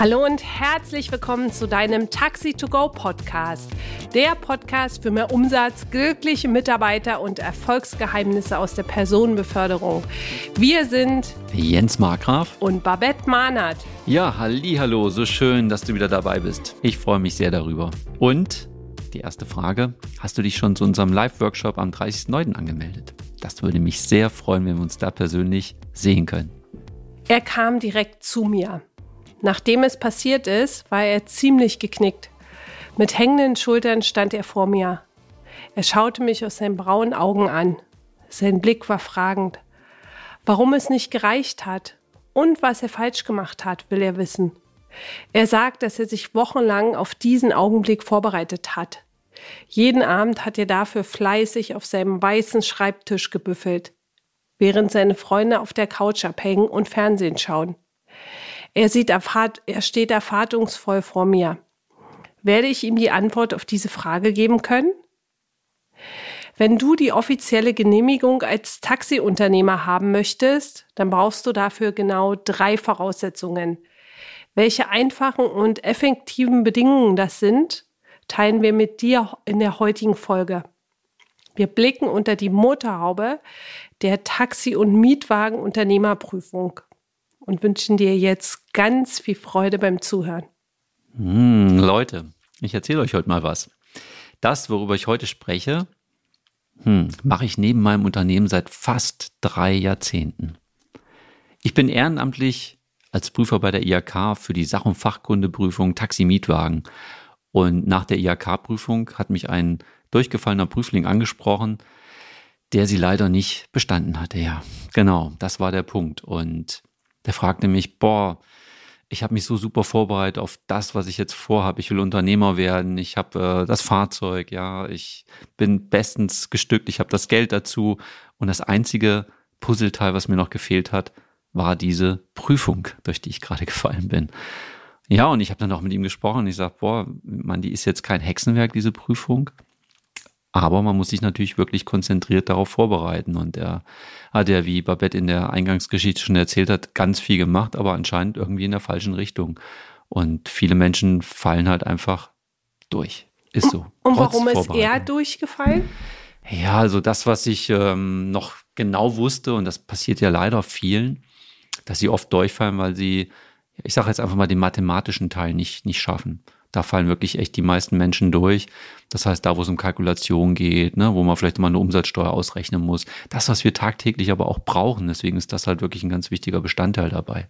Hallo und herzlich willkommen zu deinem Taxi to Go Podcast. Der Podcast für mehr Umsatz, glückliche Mitarbeiter und Erfolgsgeheimnisse aus der Personenbeförderung. Wir sind Jens Markgraf und Babette Mahnert. Ja, halli, hallo, so schön, dass du wieder dabei bist. Ich freue mich sehr darüber. Und die erste Frage, hast du dich schon zu unserem Live-Workshop am 30.09. angemeldet? Das würde mich sehr freuen, wenn wir uns da persönlich sehen können. Er kam direkt zu mir. Nachdem es passiert ist, war er ziemlich geknickt. Mit hängenden Schultern stand er vor mir. Er schaute mich aus seinen braunen Augen an. Sein Blick war fragend. Warum es nicht gereicht hat und was er falsch gemacht hat, will er wissen. Er sagt, dass er sich wochenlang auf diesen Augenblick vorbereitet hat. Jeden Abend hat er dafür fleißig auf seinem weißen Schreibtisch gebüffelt, während seine Freunde auf der Couch abhängen und Fernsehen schauen. Er, sieht erfahrt, er steht erwartungsvoll vor mir. Werde ich ihm die Antwort auf diese Frage geben können? Wenn du die offizielle Genehmigung als Taxiunternehmer haben möchtest, dann brauchst du dafür genau drei Voraussetzungen. Welche einfachen und effektiven Bedingungen das sind, teilen wir mit dir in der heutigen Folge. Wir blicken unter die Motorhaube der Taxi- und Mietwagenunternehmerprüfung und wünschen dir jetzt ganz viel Freude beim Zuhören. Hm, Leute, ich erzähle euch heute mal was. Das, worüber ich heute spreche, hm, mache ich neben meinem Unternehmen seit fast drei Jahrzehnten. Ich bin ehrenamtlich als Prüfer bei der IHK für die Sach- und Fachkundeprüfung Taxi-Mietwagen. Und nach der IHK-Prüfung hat mich ein durchgefallener Prüfling angesprochen, der sie leider nicht bestanden hatte. Ja, genau, das war der Punkt. Und der fragte mich, boah, ich habe mich so super vorbereitet auf das, was ich jetzt vorhabe. Ich will Unternehmer werden. Ich habe äh, das Fahrzeug, ja, ich bin bestens gestückt. Ich habe das Geld dazu. Und das einzige Puzzleteil, was mir noch gefehlt hat, war diese Prüfung, durch die ich gerade gefallen bin. Ja, und ich habe dann auch mit ihm gesprochen. Ich sage, boah, man, die ist jetzt kein Hexenwerk, diese Prüfung. Aber man muss sich natürlich wirklich konzentriert darauf vorbereiten. Und er hat ja, wie Babette in der Eingangsgeschichte schon erzählt hat, ganz viel gemacht, aber anscheinend irgendwie in der falschen Richtung. Und viele Menschen fallen halt einfach durch. Ist so. Und warum ist er durchgefallen? Ja, also das, was ich ähm, noch genau wusste, und das passiert ja leider vielen, dass sie oft durchfallen, weil sie, ich sage jetzt einfach mal, den mathematischen Teil nicht, nicht schaffen. Da fallen wirklich echt die meisten Menschen durch. Das heißt, da, wo es um Kalkulation geht, ne, wo man vielleicht mal eine Umsatzsteuer ausrechnen muss. Das, was wir tagtäglich aber auch brauchen. Deswegen ist das halt wirklich ein ganz wichtiger Bestandteil dabei.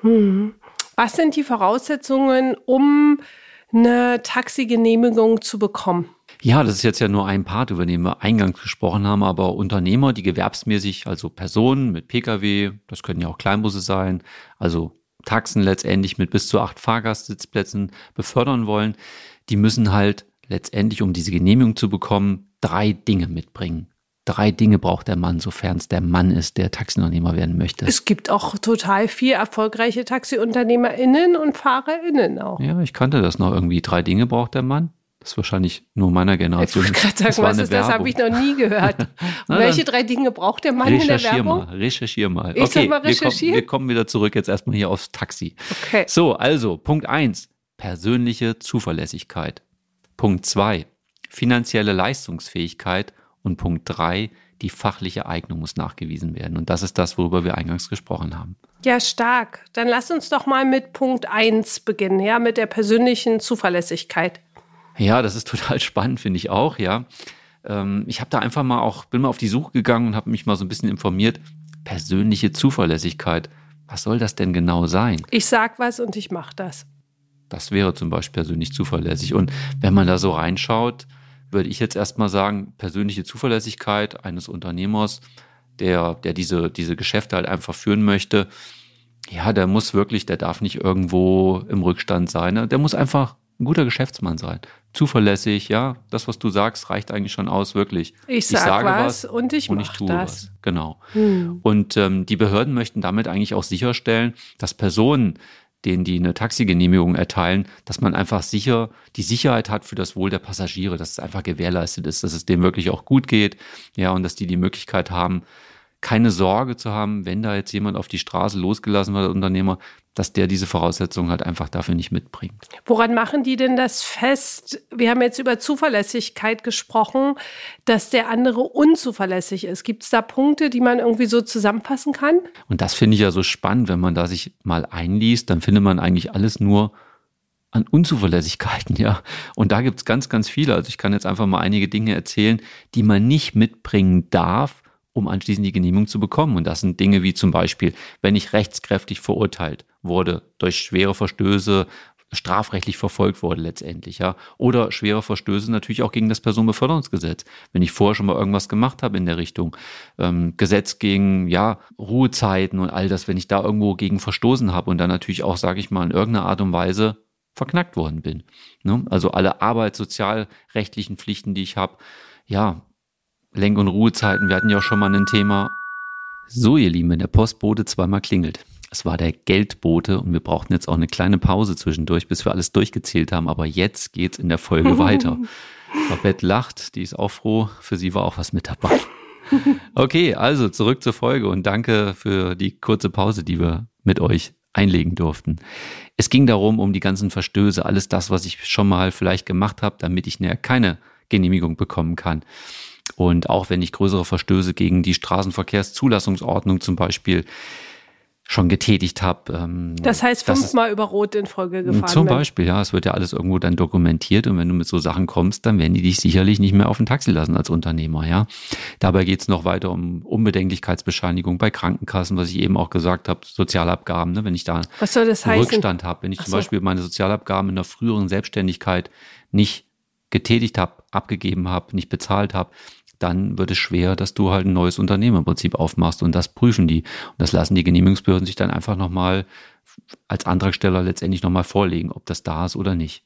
Hm. Was sind die Voraussetzungen, um eine Taxigenehmigung zu bekommen? Ja, das ist jetzt ja nur ein Part, über den wir eingangs gesprochen haben, aber Unternehmer, die gewerbsmäßig, also Personen mit Pkw, das können ja auch Kleinbusse sein, also Taxen letztendlich mit bis zu acht Fahrgastsitzplätzen befördern wollen, die müssen halt letztendlich, um diese Genehmigung zu bekommen, drei Dinge mitbringen. Drei Dinge braucht der Mann, sofern es der Mann ist, der Taxiunternehmer werden möchte. Es gibt auch total viel erfolgreiche TaxiunternehmerInnen und FahrerInnen auch. Ja, ich kannte das noch irgendwie. Drei Dinge braucht der Mann. Das ist wahrscheinlich nur meiner Generation. Ich gerade sagen, was ist das? Habe ich noch nie gehört. Na, welche drei Dinge braucht der Mann in der Werbung? Mal, recherchier mal. Ich okay, mal recherchieren. Wir kommen, wir kommen wieder zurück jetzt erstmal hier aufs Taxi. Okay. So, also Punkt eins: persönliche Zuverlässigkeit. Punkt zwei: finanzielle Leistungsfähigkeit. Und Punkt drei: die fachliche Eignung muss nachgewiesen werden. Und das ist das, worüber wir eingangs gesprochen haben. Ja, stark. Dann lass uns doch mal mit Punkt eins beginnen, ja, mit der persönlichen Zuverlässigkeit. Ja, das ist total spannend, finde ich auch, ja. Ähm, ich habe da einfach mal auch, bin mal auf die Suche gegangen und habe mich mal so ein bisschen informiert. Persönliche Zuverlässigkeit. Was soll das denn genau sein? Ich sag was und ich mache das. Das wäre zum Beispiel persönlich zuverlässig. Und wenn man da so reinschaut, würde ich jetzt erstmal sagen, persönliche Zuverlässigkeit eines Unternehmers, der, der diese, diese Geschäfte halt einfach führen möchte, ja, der muss wirklich, der darf nicht irgendwo im Rückstand sein. Ne? Der muss einfach ein guter Geschäftsmann sein. Zuverlässig, ja, das, was du sagst, reicht eigentlich schon aus, wirklich. Ich, sag ich sage was, was und ich, und ich tue das. was. Genau. Hm. Und ähm, die Behörden möchten damit eigentlich auch sicherstellen, dass Personen, denen die eine Taxigenehmigung erteilen, dass man einfach sicher die Sicherheit hat für das Wohl der Passagiere, dass es einfach gewährleistet ist, dass es dem wirklich auch gut geht, ja, und dass die die Möglichkeit haben, keine Sorge zu haben, wenn da jetzt jemand auf die Straße losgelassen wird, Unternehmer, dass der diese Voraussetzungen halt einfach dafür nicht mitbringt. Woran machen die denn das fest? Wir haben jetzt über Zuverlässigkeit gesprochen, dass der andere unzuverlässig ist. Gibt es da Punkte, die man irgendwie so zusammenfassen kann? Und das finde ich ja so spannend, wenn man da sich mal einliest, dann findet man eigentlich alles nur an Unzuverlässigkeiten, ja. Und da gibt es ganz, ganz viele. Also ich kann jetzt einfach mal einige Dinge erzählen, die man nicht mitbringen darf, um anschließend die Genehmigung zu bekommen. Und das sind Dinge wie zum Beispiel, wenn ich rechtskräftig verurteilt wurde durch schwere Verstöße, strafrechtlich verfolgt wurde letztendlich, ja. Oder schwere Verstöße natürlich auch gegen das Personenbeförderungsgesetz. Wenn ich vorher schon mal irgendwas gemacht habe in der Richtung, ähm, Gesetz gegen, ja, Ruhezeiten und all das, wenn ich da irgendwo gegen verstoßen habe und dann natürlich auch, sage ich mal, in irgendeiner Art und Weise verknackt worden bin. Ne? Also alle arbeitssozialrechtlichen Pflichten, die ich habe, ja, Lenk- und Ruhezeiten, wir hatten ja auch schon mal ein Thema. So, ihr Lieben, wenn der Postbote zweimal klingelt. Es war der Geldbote und wir brauchten jetzt auch eine kleine Pause zwischendurch, bis wir alles durchgezählt haben. Aber jetzt geht's in der Folge weiter. Babette lacht, die ist auch froh. Für sie war auch was mit dabei. Okay, also zurück zur Folge und danke für die kurze Pause, die wir mit euch einlegen durften. Es ging darum, um die ganzen Verstöße, alles das, was ich schon mal vielleicht gemacht habe, damit ich näher keine Genehmigung bekommen kann. Und auch wenn ich größere Verstöße gegen die Straßenverkehrszulassungsordnung zum Beispiel schon getätigt habe. Ähm, das heißt fünfmal über Rot in Folge gefahren. Zum Beispiel, ja, es wird ja alles irgendwo dann dokumentiert und wenn du mit so Sachen kommst, dann werden die dich sicherlich nicht mehr auf ein Taxi lassen als Unternehmer, ja. Dabei geht es noch weiter um Unbedenklichkeitsbescheinigung bei Krankenkassen, was ich eben auch gesagt habe, Sozialabgaben, ne, wenn ich da was soll das einen Rückstand habe, wenn ich Ach zum so. Beispiel meine Sozialabgaben in der früheren Selbstständigkeit nicht getätigt habe, abgegeben habe, nicht bezahlt habe, dann wird es schwer, dass du halt ein neues Unternehmen im Prinzip aufmachst und das prüfen die. Und das lassen die Genehmigungsbehörden sich dann einfach nochmal als Antragsteller letztendlich nochmal vorlegen, ob das da ist oder nicht.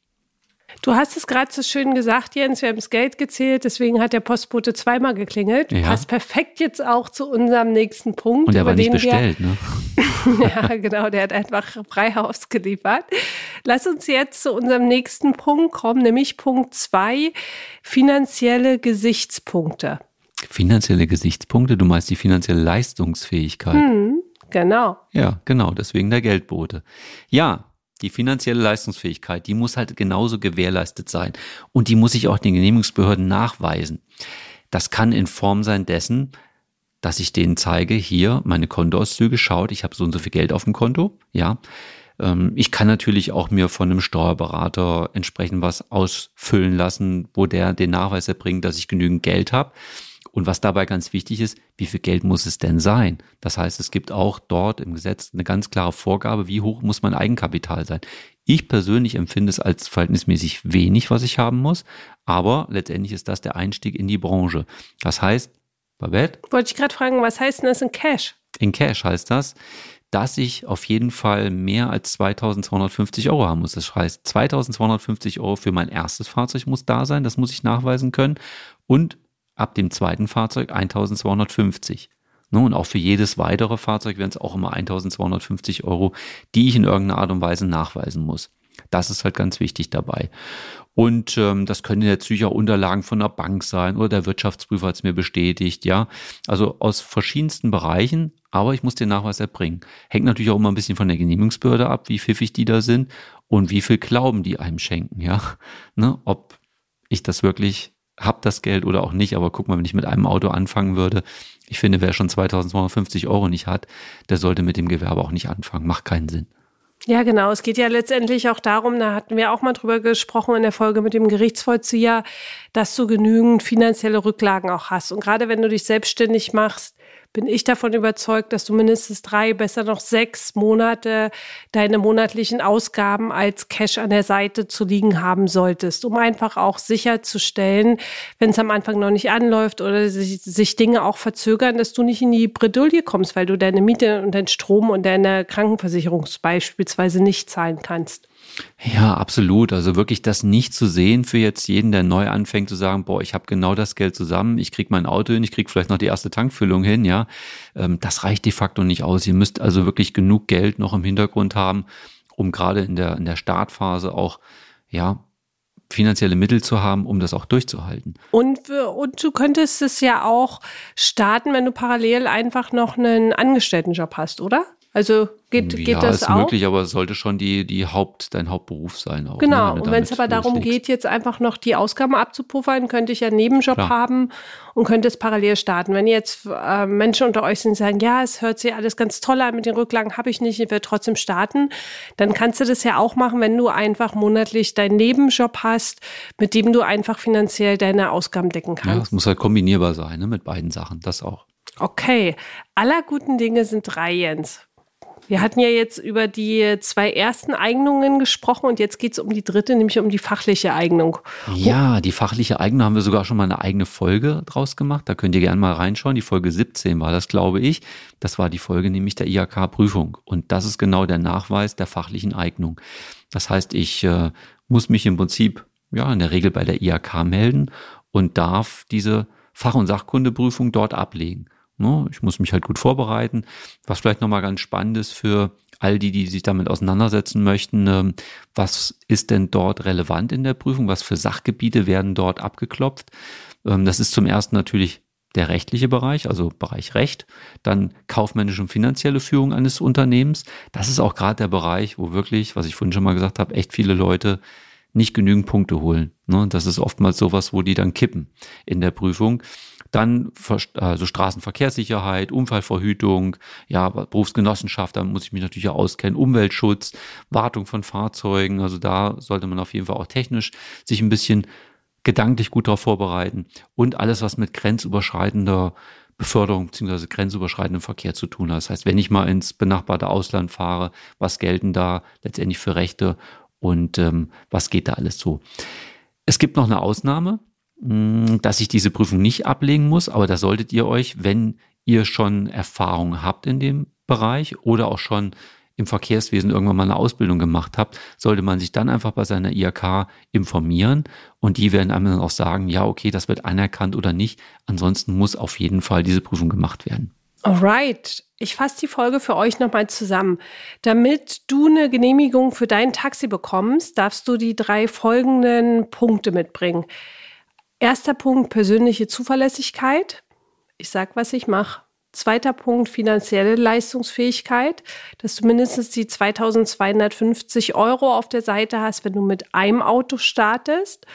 Du hast es gerade so schön gesagt, Jens, wir haben das Geld gezählt, deswegen hat der Postbote zweimal geklingelt. Ja. Passt perfekt jetzt auch zu unserem nächsten Punkt. Und der war nicht bestellt, wir, ne? ja, genau, der hat einfach frei Haus geliefert. Lass uns jetzt zu unserem nächsten Punkt kommen, nämlich Punkt zwei, finanzielle Gesichtspunkte. Finanzielle Gesichtspunkte, du meinst die finanzielle Leistungsfähigkeit. Hm, genau. Ja, genau, deswegen der Geldbote. Ja, die finanzielle Leistungsfähigkeit, die muss halt genauso gewährleistet sein. Und die muss ich auch den Genehmigungsbehörden nachweisen. Das kann in Form sein dessen, dass ich denen zeige, hier meine Kontoauszüge, schaut, ich habe so und so viel Geld auf dem Konto, ja. Ähm, ich kann natürlich auch mir von einem Steuerberater entsprechend was ausfüllen lassen, wo der den Nachweis erbringt, dass ich genügend Geld habe. Und was dabei ganz wichtig ist, wie viel Geld muss es denn sein? Das heißt, es gibt auch dort im Gesetz eine ganz klare Vorgabe, wie hoch muss mein Eigenkapital sein. Ich persönlich empfinde es als verhältnismäßig wenig, was ich haben muss, aber letztendlich ist das der Einstieg in die Branche. Das heißt, Babette? Wollte ich gerade fragen, was heißt denn das in Cash? In Cash heißt das, dass ich auf jeden Fall mehr als 2250 Euro haben muss. Das heißt, 2250 Euro für mein erstes Fahrzeug muss da sein, das muss ich nachweisen können. Und ab dem zweiten Fahrzeug 1250. Ne, und auch für jedes weitere Fahrzeug wären es auch immer 1250 Euro, die ich in irgendeiner Art und Weise nachweisen muss. Das ist halt ganz wichtig dabei. Und ähm, das können natürlich auch Unterlagen von der Bank sein oder der Wirtschaftsprüfer hat es mir bestätigt, ja. Also aus verschiedensten Bereichen, aber ich muss den Nachweis erbringen. Hängt natürlich auch immer ein bisschen von der Genehmigungsbehörde ab, wie pfiffig die da sind und wie viel Glauben die einem schenken, ja. Ne, ob ich das wirklich habe das Geld oder auch nicht, aber guck mal, wenn ich mit einem Auto anfangen würde, ich finde, wer schon 2250 Euro nicht hat, der sollte mit dem Gewerbe auch nicht anfangen. Macht keinen Sinn. Ja, genau. Es geht ja letztendlich auch darum, da hatten wir auch mal drüber gesprochen in der Folge mit dem Gerichtsvollzieher, dass du genügend finanzielle Rücklagen auch hast. Und gerade wenn du dich selbstständig machst, bin ich davon überzeugt, dass du mindestens drei, besser noch sechs Monate deine monatlichen Ausgaben als Cash an der Seite zu liegen haben solltest, um einfach auch sicherzustellen, wenn es am Anfang noch nicht anläuft oder sich, sich Dinge auch verzögern, dass du nicht in die Bredouille kommst, weil du deine Miete und deinen Strom und deine Krankenversicherung beispielsweise nicht zahlen kannst. Ja, absolut. Also wirklich das nicht zu sehen für jetzt jeden, der neu anfängt, zu sagen, boah, ich habe genau das Geld zusammen, ich krieg mein Auto hin, ich krieg vielleicht noch die erste Tankfüllung hin, ja. Ähm, das reicht de facto nicht aus. Ihr müsst also wirklich genug Geld noch im Hintergrund haben, um gerade in der, in der Startphase auch, ja, finanzielle Mittel zu haben, um das auch durchzuhalten. Und, und du könntest es ja auch starten, wenn du parallel einfach noch einen Angestelltenjob hast, oder? Also geht, geht ja, das ist auch? möglich, aber es sollte schon die, die Haupt, dein Hauptberuf sein. Auch, genau, ne, und wenn es aber darum geht, jetzt einfach noch die Ausgaben abzupuffern, könnte ich ja einen Nebenjob Klar. haben und könnte es parallel starten. Wenn jetzt äh, Menschen unter euch sind, sagen, ja, es hört sich alles ganz toll an, mit den Rücklagen habe ich nicht, ich will trotzdem starten, dann kannst du das ja auch machen, wenn du einfach monatlich deinen Nebenjob hast, mit dem du einfach finanziell deine Ausgaben decken Ja, kannst. es muss halt kombinierbar sein, ne, mit beiden Sachen. Das auch. Okay, aller guten Dinge sind drei, Jens. Wir hatten ja jetzt über die zwei ersten Eignungen gesprochen und jetzt geht es um die dritte, nämlich um die fachliche Eignung. Ja, die fachliche Eignung haben wir sogar schon mal eine eigene Folge draus gemacht. Da könnt ihr gerne mal reinschauen. Die Folge 17 war das, glaube ich. Das war die Folge nämlich der IHK-Prüfung. Und das ist genau der Nachweis der fachlichen Eignung. Das heißt, ich äh, muss mich im Prinzip ja in der Regel bei der IHK melden und darf diese Fach- und Sachkundeprüfung dort ablegen. Ne? Ich muss mich halt gut vorbereiten. Was vielleicht nochmal ganz spannend ist für all die, die sich damit auseinandersetzen möchten, ähm, was ist denn dort relevant in der Prüfung? Was für Sachgebiete werden dort abgeklopft? Ähm, Das ist zum ersten natürlich der rechtliche Bereich, also Bereich Recht, dann kaufmännische und finanzielle Führung eines Unternehmens. Das ist auch gerade der Bereich, wo wirklich, was ich vorhin schon mal gesagt habe, echt viele Leute nicht genügend Punkte holen. Ne? Das ist oftmals sowas, wo die dann kippen in der Prüfung. Dann also Straßenverkehrssicherheit, Unfallverhütung, ja, Berufsgenossenschaft, da muss ich mich natürlich auch auskennen, Umweltschutz, Wartung von Fahrzeugen, also da sollte man auf jeden Fall auch technisch sich ein bisschen gedanklich gut darauf vorbereiten und alles, was mit grenzüberschreitender Beförderung bzw. grenzüberschreitendem Verkehr zu tun hat. Das heißt, wenn ich mal ins benachbarte Ausland fahre, was gelten da letztendlich für Rechte und ähm, was geht da alles so? Es gibt noch eine Ausnahme, dass ich diese Prüfung nicht ablegen muss, aber da solltet ihr euch, wenn ihr schon Erfahrung habt in dem Bereich oder auch schon im Verkehrswesen irgendwann mal eine Ausbildung gemacht habt, sollte man sich dann einfach bei seiner IHK informieren und die werden einem dann auch sagen, ja, okay, das wird anerkannt oder nicht. Ansonsten muss auf jeden Fall diese Prüfung gemacht werden. Alright, ich fasse die Folge für euch nochmal zusammen. Damit du eine Genehmigung für dein Taxi bekommst, darfst du die drei folgenden Punkte mitbringen. Erster Punkt, persönliche Zuverlässigkeit. Ich sag, was ich mache. Zweiter Punkt, finanzielle Leistungsfähigkeit, dass du mindestens die 2250 Euro auf der Seite hast, wenn du mit einem Auto startest.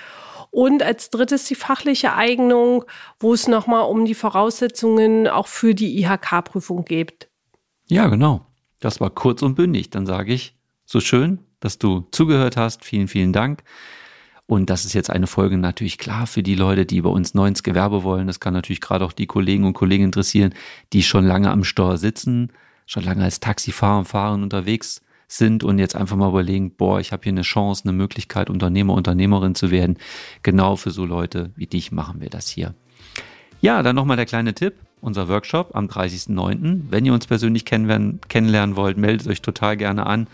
Und als drittes die fachliche Eignung, wo es nochmal um die Voraussetzungen auch für die IHK-Prüfung geht. Ja, genau. Das war kurz und bündig. Dann sage ich, so schön, dass du zugehört hast. Vielen, vielen Dank. Und das ist jetzt eine Folge natürlich klar für die Leute, die bei uns neu ins Gewerbe wollen. Das kann natürlich gerade auch die Kollegen und Kollegen interessieren, die schon lange am Steuer sitzen, schon lange als Taxifahrer und Fahrer unterwegs sind und jetzt einfach mal überlegen, boah, ich habe hier eine Chance, eine Möglichkeit, Unternehmer, Unternehmerin zu werden. Genau für so Leute wie dich machen wir das hier. Ja, dann nochmal der kleine Tipp. Unser Workshop am 30.09. Wenn ihr uns persönlich kennenlernen, kennenlernen wollt, meldet euch total gerne an.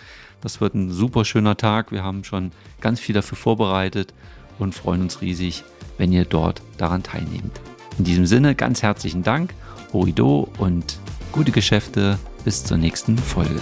Das wird ein super schöner Tag. Wir haben schon ganz viel dafür vorbereitet und freuen uns riesig, wenn ihr dort daran teilnehmt. In diesem Sinne ganz herzlichen Dank, Horido und gute Geschäfte bis zur nächsten Folge.